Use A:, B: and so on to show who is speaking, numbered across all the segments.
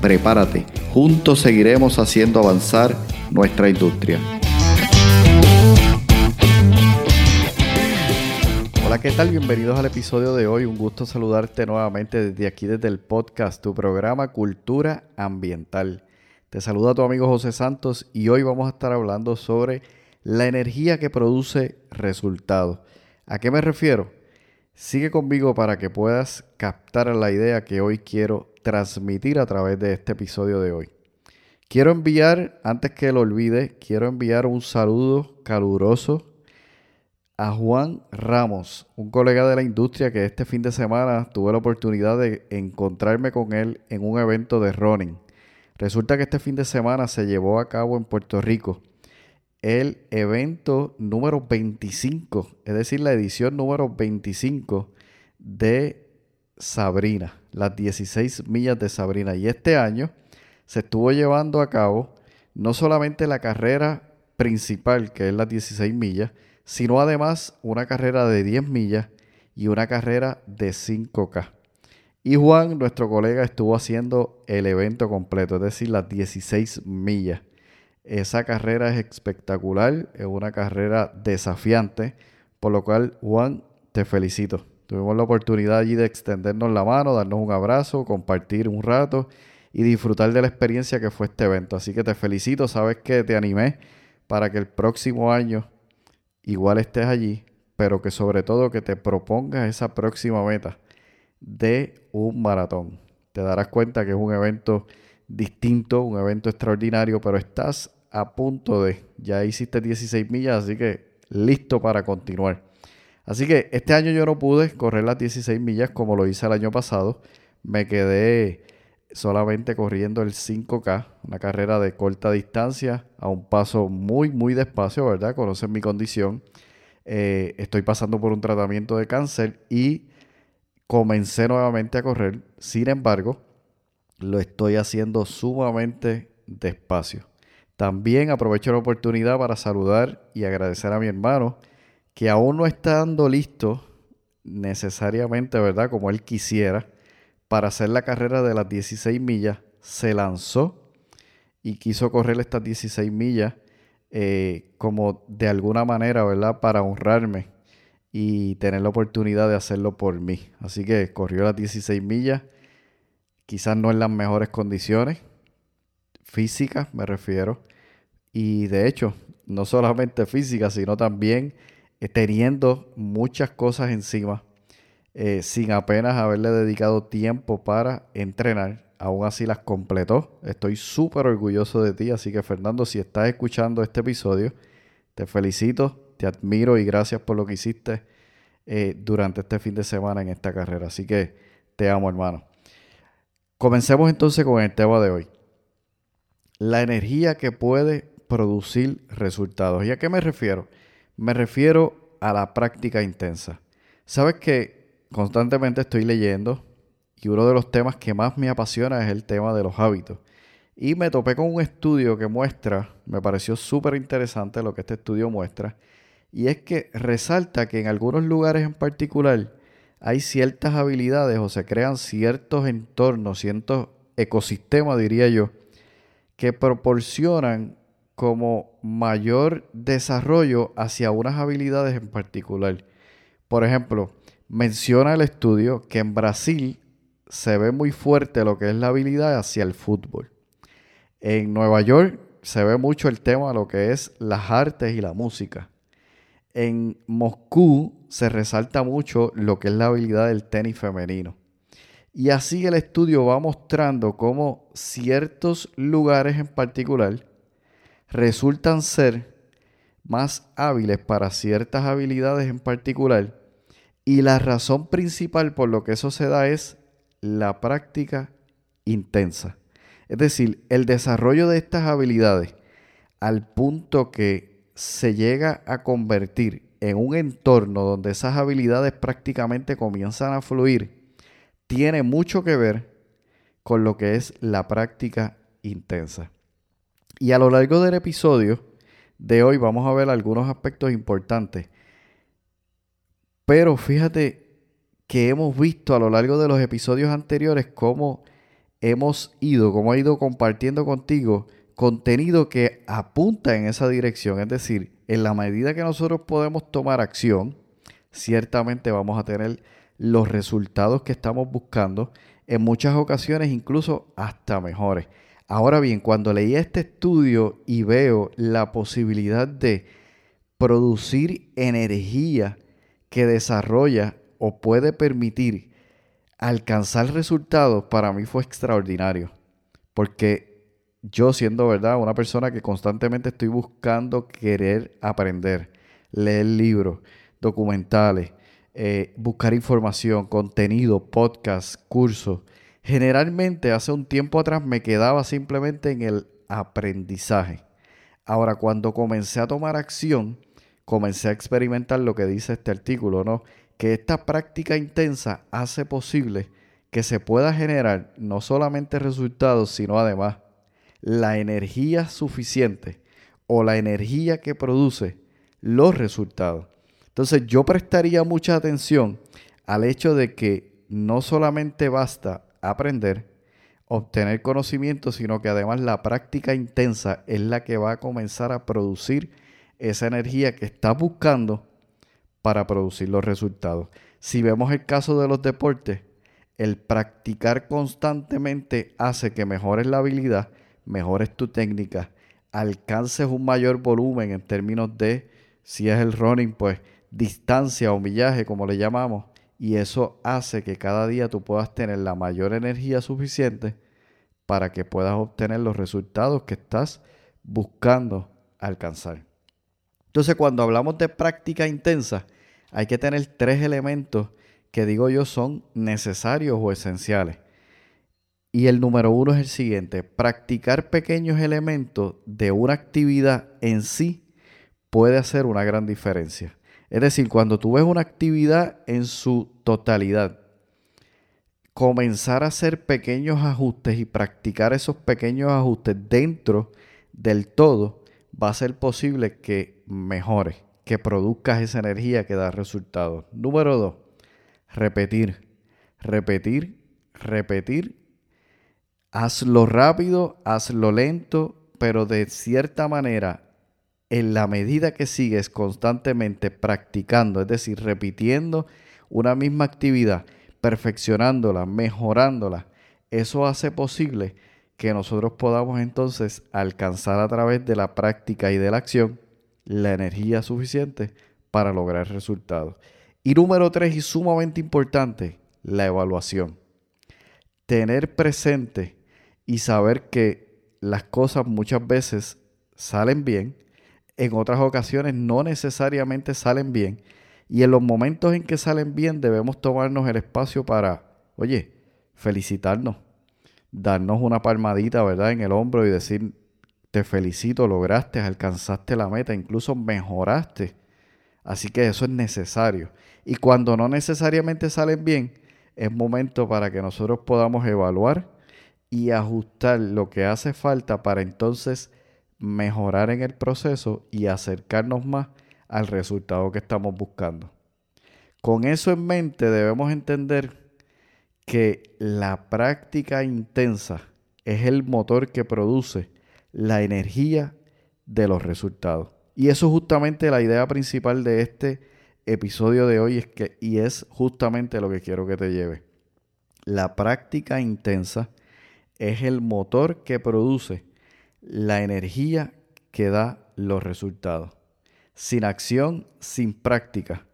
A: Prepárate, juntos seguiremos haciendo avanzar nuestra industria. Hola, ¿qué tal? Bienvenidos al episodio de hoy. Un gusto saludarte nuevamente desde aquí, desde el podcast, tu programa Cultura Ambiental. Te saluda tu amigo José Santos y hoy vamos a estar hablando sobre la energía que produce resultados. ¿A qué me refiero? Sigue conmigo para que puedas captar la idea que hoy quiero transmitir a través de este episodio de hoy. Quiero enviar, antes que lo olvide, quiero enviar un saludo caluroso a Juan Ramos, un colega de la industria que este fin de semana tuve la oportunidad de encontrarme con él en un evento de running. Resulta que este fin de semana se llevó a cabo en Puerto Rico el evento número 25, es decir, la edición número 25 de Sabrina, las 16 millas de Sabrina. Y este año se estuvo llevando a cabo no solamente la carrera principal, que es las 16 millas, sino además una carrera de 10 millas y una carrera de 5K. Y Juan, nuestro colega, estuvo haciendo el evento completo, es decir, las 16 millas. Esa carrera es espectacular, es una carrera desafiante, por lo cual, Juan, te felicito. Tuvimos la oportunidad allí de extendernos la mano, darnos un abrazo, compartir un rato y disfrutar de la experiencia que fue este evento. Así que te felicito, sabes que te animé para que el próximo año igual estés allí, pero que sobre todo que te propongas esa próxima meta de un maratón. Te darás cuenta que es un evento distinto, un evento extraordinario, pero estás a punto de, ya hiciste 16 millas, así que listo para continuar. Así que este año yo no pude correr las 16 millas como lo hice el año pasado. Me quedé solamente corriendo el 5K, una carrera de corta distancia, a un paso muy, muy despacio, ¿verdad? Conocen mi condición. Eh, estoy pasando por un tratamiento de cáncer y comencé nuevamente a correr. Sin embargo, lo estoy haciendo sumamente despacio. También aprovecho la oportunidad para saludar y agradecer a mi hermano que aún no está dando listo necesariamente, ¿verdad? Como él quisiera para hacer la carrera de las 16 millas, se lanzó y quiso correr estas 16 millas eh, como de alguna manera, ¿verdad? Para honrarme y tener la oportunidad de hacerlo por mí. Así que corrió las 16 millas, quizás no en las mejores condiciones físicas, me refiero. Y de hecho, no solamente físicas, sino también teniendo muchas cosas encima eh, sin apenas haberle dedicado tiempo para entrenar. Aún así las completó. Estoy súper orgulloso de ti. Así que Fernando, si estás escuchando este episodio, te felicito, te admiro y gracias por lo que hiciste eh, durante este fin de semana en esta carrera. Así que te amo, hermano. Comencemos entonces con el tema de hoy. La energía que puede producir resultados. ¿Y a qué me refiero? Me refiero a la práctica intensa. Sabes que constantemente estoy leyendo y uno de los temas que más me apasiona es el tema de los hábitos. Y me topé con un estudio que muestra, me pareció súper interesante lo que este estudio muestra, y es que resalta que en algunos lugares en particular hay ciertas habilidades o se crean ciertos entornos, ciertos ecosistemas, diría yo, que proporcionan como mayor desarrollo hacia unas habilidades en particular. Por ejemplo, menciona el estudio que en Brasil se ve muy fuerte lo que es la habilidad hacia el fútbol. En Nueva York se ve mucho el tema de lo que es las artes y la música. En Moscú se resalta mucho lo que es la habilidad del tenis femenino. Y así el estudio va mostrando cómo ciertos lugares en particular resultan ser más hábiles para ciertas habilidades en particular y la razón principal por lo que eso se da es la práctica intensa. Es decir, el desarrollo de estas habilidades al punto que se llega a convertir en un entorno donde esas habilidades prácticamente comienzan a fluir, tiene mucho que ver con lo que es la práctica intensa. Y a lo largo del episodio de hoy vamos a ver algunos aspectos importantes. Pero fíjate que hemos visto a lo largo de los episodios anteriores cómo hemos ido, cómo he ido compartiendo contigo contenido que apunta en esa dirección. Es decir, en la medida que nosotros podemos tomar acción, ciertamente vamos a tener los resultados que estamos buscando, en muchas ocasiones incluso hasta mejores. Ahora bien, cuando leí este estudio y veo la posibilidad de producir energía que desarrolla o puede permitir alcanzar resultados, para mí fue extraordinario. Porque yo siendo verdad una persona que constantemente estoy buscando querer aprender, leer libros, documentales, eh, buscar información, contenido, podcast, cursos, Generalmente hace un tiempo atrás me quedaba simplemente en el aprendizaje. Ahora, cuando comencé a tomar acción, comencé a experimentar lo que dice este artículo, ¿no? Que esta práctica intensa hace posible que se pueda generar no solamente resultados, sino además la energía suficiente o la energía que produce los resultados. Entonces yo prestaría mucha atención al hecho de que no solamente basta aprender, obtener conocimiento, sino que además la práctica intensa es la que va a comenzar a producir esa energía que está buscando para producir los resultados. Si vemos el caso de los deportes, el practicar constantemente hace que mejores la habilidad, mejores tu técnica, alcances un mayor volumen en términos de, si es el running, pues distancia o millaje, como le llamamos, y eso hace que cada día tú puedas tener la mayor energía suficiente para que puedas obtener los resultados que estás buscando alcanzar. Entonces, cuando hablamos de práctica intensa, hay que tener tres elementos que digo yo son necesarios o esenciales. Y el número uno es el siguiente, practicar pequeños elementos de una actividad en sí puede hacer una gran diferencia. Es decir, cuando tú ves una actividad en su totalidad, comenzar a hacer pequeños ajustes y practicar esos pequeños ajustes dentro del todo va a ser posible que mejore, que produzcas esa energía que da resultados. Número dos, repetir, repetir, repetir. Hazlo rápido, hazlo lento, pero de cierta manera en la medida que sigues constantemente practicando, es decir, repitiendo una misma actividad, perfeccionándola, mejorándola, eso hace posible que nosotros podamos entonces alcanzar a través de la práctica y de la acción la energía suficiente para lograr resultados. Y número tres, y sumamente importante, la evaluación. Tener presente y saber que las cosas muchas veces salen bien, en otras ocasiones no necesariamente salen bien. Y en los momentos en que salen bien debemos tomarnos el espacio para, oye, felicitarnos, darnos una palmadita, ¿verdad?, en el hombro y decir, te felicito, lograste, alcanzaste la meta, incluso mejoraste. Así que eso es necesario. Y cuando no necesariamente salen bien, es momento para que nosotros podamos evaluar y ajustar lo que hace falta para entonces mejorar en el proceso y acercarnos más al resultado que estamos buscando. Con eso en mente debemos entender que la práctica intensa es el motor que produce la energía de los resultados. Y eso es justamente la idea principal de este episodio de hoy es que, y es justamente lo que quiero que te lleve. La práctica intensa es el motor que produce la energía que da los resultados. Sin acción, sin práctica.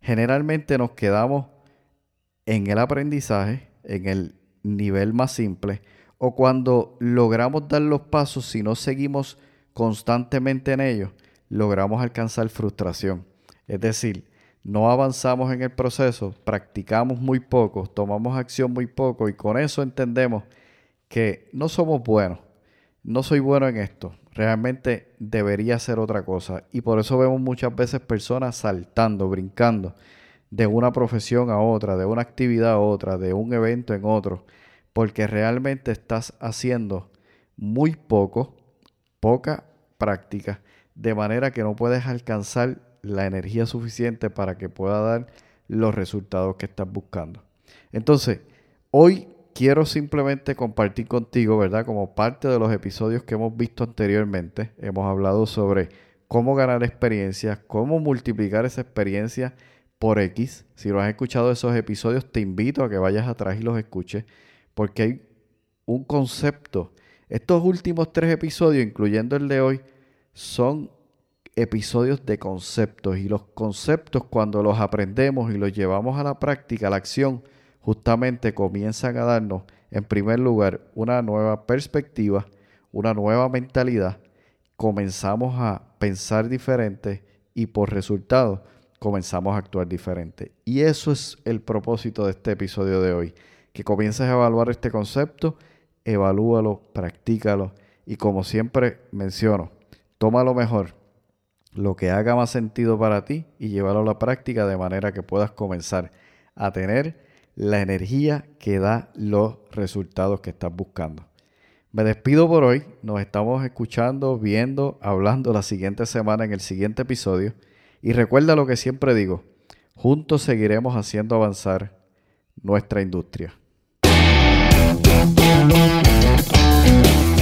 A: Generalmente nos quedamos en el aprendizaje, en el nivel más simple, o cuando logramos dar los pasos, si no seguimos constantemente en ellos, logramos alcanzar frustración. Es decir, no avanzamos en el proceso, practicamos muy poco, tomamos acción muy poco y con eso entendemos que no somos buenos, no soy bueno en esto, realmente debería ser otra cosa. Y por eso vemos muchas veces personas saltando, brincando de una profesión a otra, de una actividad a otra, de un evento en otro, porque realmente estás haciendo muy poco, poca práctica, de manera que no puedes alcanzar la energía suficiente para que pueda dar los resultados que estás buscando. Entonces, hoy quiero simplemente compartir contigo, ¿verdad? Como parte de los episodios que hemos visto anteriormente, hemos hablado sobre cómo ganar experiencias, cómo multiplicar esa experiencia por X. Si no has escuchado esos episodios, te invito a que vayas atrás y los escuches, porque hay un concepto. Estos últimos tres episodios, incluyendo el de hoy, son episodios de conceptos y los conceptos cuando los aprendemos y los llevamos a la práctica, a la acción, justamente comienzan a darnos, en primer lugar, una nueva perspectiva, una nueva mentalidad, comenzamos a pensar diferente y por resultado comenzamos a actuar diferente. Y eso es el propósito de este episodio de hoy, que comiences a evaluar este concepto, evalúalo, practícalo y como siempre menciono, toma lo mejor, lo que haga más sentido para ti y llévalo a la práctica de manera que puedas comenzar a tener la energía que da los resultados que estás buscando. Me despido por hoy. Nos estamos escuchando, viendo, hablando la siguiente semana en el siguiente episodio. Y recuerda lo que siempre digo, juntos seguiremos haciendo avanzar nuestra industria.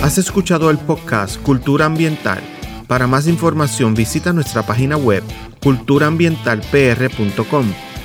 B: Has escuchado el podcast Cultura Ambiental. Para más información visita nuestra página web culturaambientalpr.com